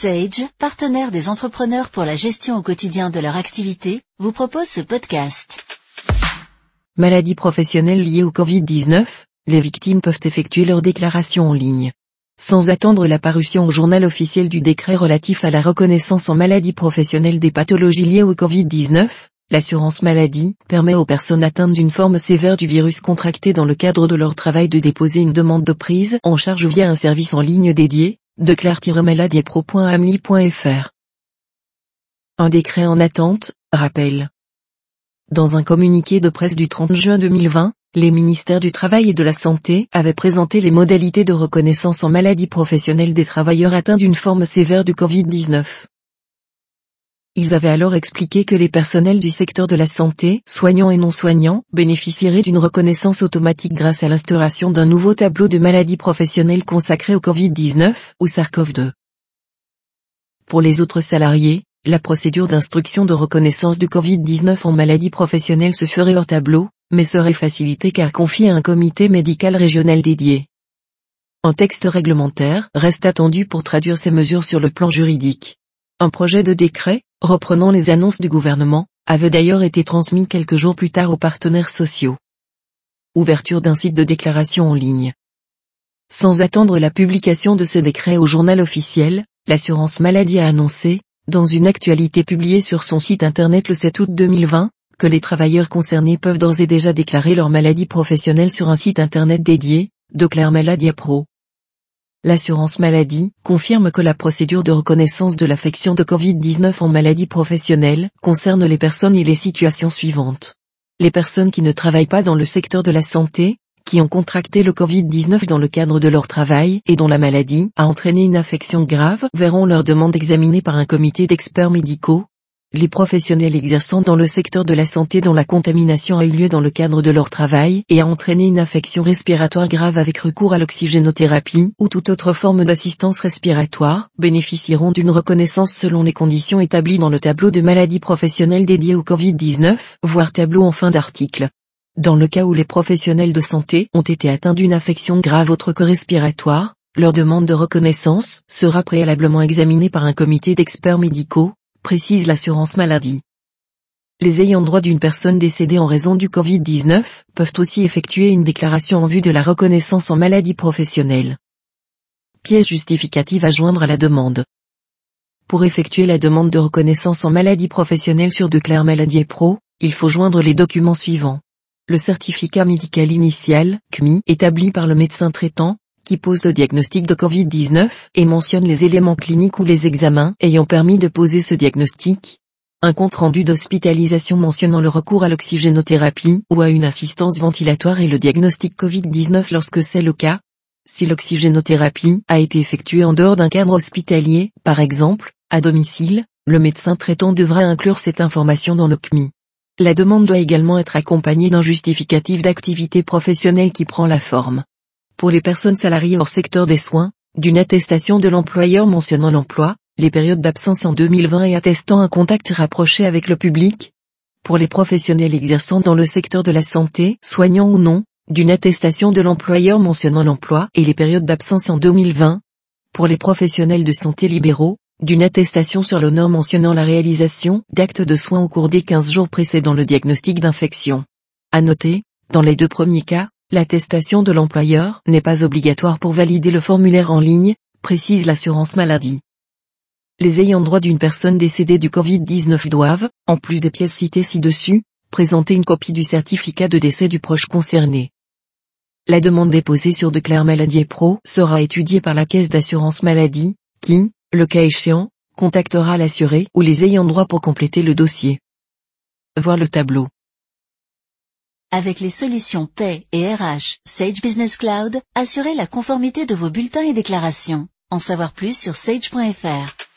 Sage, partenaire des entrepreneurs pour la gestion au quotidien de leur activité, vous propose ce podcast. Maladies professionnelles liées au Covid-19, les victimes peuvent effectuer leur déclaration en ligne. Sans attendre la parution au journal officiel du décret relatif à la reconnaissance en maladie professionnelle des pathologies liées au Covid-19, l'assurance maladie permet aux personnes atteintes d'une forme sévère du virus contracté dans le cadre de leur travail de déposer une demande de prise en charge via un service en ligne dédié, de claire-maladiepro.amli.fr. Un décret en attente, rappelle. Dans un communiqué de presse du 30 juin 2020, les ministères du Travail et de la Santé avaient présenté les modalités de reconnaissance en maladie professionnelle des travailleurs atteints d'une forme sévère du Covid-19. Ils avaient alors expliqué que les personnels du secteur de la santé, soignants et non soignants, bénéficieraient d'une reconnaissance automatique grâce à l'instauration d'un nouveau tableau de maladies professionnelles consacré au Covid-19, ou SARS-CoV-2. Pour les autres salariés, la procédure d'instruction de reconnaissance du Covid-19 en maladie professionnelle se ferait hors tableau, mais serait facilitée car confiée à un comité médical régional dédié. Un texte réglementaire reste attendu pour traduire ces mesures sur le plan juridique. Un projet de décret, reprenant les annonces du gouvernement, avait d'ailleurs été transmis quelques jours plus tard aux partenaires sociaux. Ouverture d'un site de déclaration en ligne. Sans attendre la publication de ce décret au journal officiel, l'assurance maladie a annoncé, dans une actualité publiée sur son site internet le 7 août 2020, que les travailleurs concernés peuvent d'ores et déjà déclarer leur maladie professionnelle sur un site internet dédié, de Claire Maladie Pro. L'assurance maladie confirme que la procédure de reconnaissance de l'affection de Covid-19 en maladie professionnelle concerne les personnes et les situations suivantes. Les personnes qui ne travaillent pas dans le secteur de la santé, qui ont contracté le Covid-19 dans le cadre de leur travail et dont la maladie a entraîné une affection grave verront leur demande examinée par un comité d'experts médicaux, les professionnels exerçant dans le secteur de la santé dont la contamination a eu lieu dans le cadre de leur travail et a entraîné une affection respiratoire grave avec recours à l'oxygénothérapie ou toute autre forme d'assistance respiratoire, bénéficieront d'une reconnaissance selon les conditions établies dans le tableau de maladies professionnelles dédié au Covid-19, voire tableau en fin d'article. Dans le cas où les professionnels de santé ont été atteints d'une affection grave autre que respiratoire, leur demande de reconnaissance sera préalablement examinée par un comité d'experts médicaux, précise l'assurance maladie. Les ayants droit d'une personne décédée en raison du Covid-19 peuvent aussi effectuer une déclaration en vue de la reconnaissance en maladie professionnelle. Pièce justificative à joindre à la demande. Pour effectuer la demande de reconnaissance en maladie professionnelle sur Declare Maladie Pro, il faut joindre les documents suivants. Le certificat médical initial, CMI, établi par le médecin traitant, qui pose le diagnostic de Covid-19 et mentionne les éléments cliniques ou les examens ayant permis de poser ce diagnostic. Un compte-rendu d'hospitalisation mentionnant le recours à l'oxygénothérapie ou à une assistance ventilatoire et le diagnostic Covid-19 lorsque c'est le cas. Si l'oxygénothérapie a été effectuée en dehors d'un cadre hospitalier, par exemple, à domicile, le médecin traitant devra inclure cette information dans le CMI. La demande doit également être accompagnée d'un justificatif d'activité professionnelle qui prend la forme pour les personnes salariées hors secteur des soins, d'une attestation de l'employeur mentionnant l'emploi, les périodes d'absence en 2020 et attestant un contact rapproché avec le public. Pour les professionnels exerçant dans le secteur de la santé, soignants ou non, d'une attestation de l'employeur mentionnant l'emploi et les périodes d'absence en 2020. Pour les professionnels de santé libéraux, d'une attestation sur l'honneur mentionnant la réalisation d'actes de soins au cours des 15 jours précédant le diagnostic d'infection. À noter, dans les deux premiers cas, L'attestation de l'employeur n'est pas obligatoire pour valider le formulaire en ligne, précise l'assurance maladie. Les ayants droit d'une personne décédée du Covid-19 doivent, en plus des pièces citées ci-dessus, présenter une copie du certificat de décès du proche concerné. La demande déposée sur Declare Maladie Pro sera étudiée par la caisse d'assurance maladie, qui, le cas échéant, contactera l'assuré ou les ayants droit pour compléter le dossier. Voir le tableau. Avec les solutions Pay et RH Sage Business Cloud, assurez la conformité de vos bulletins et déclarations. En savoir plus sur sage.fr.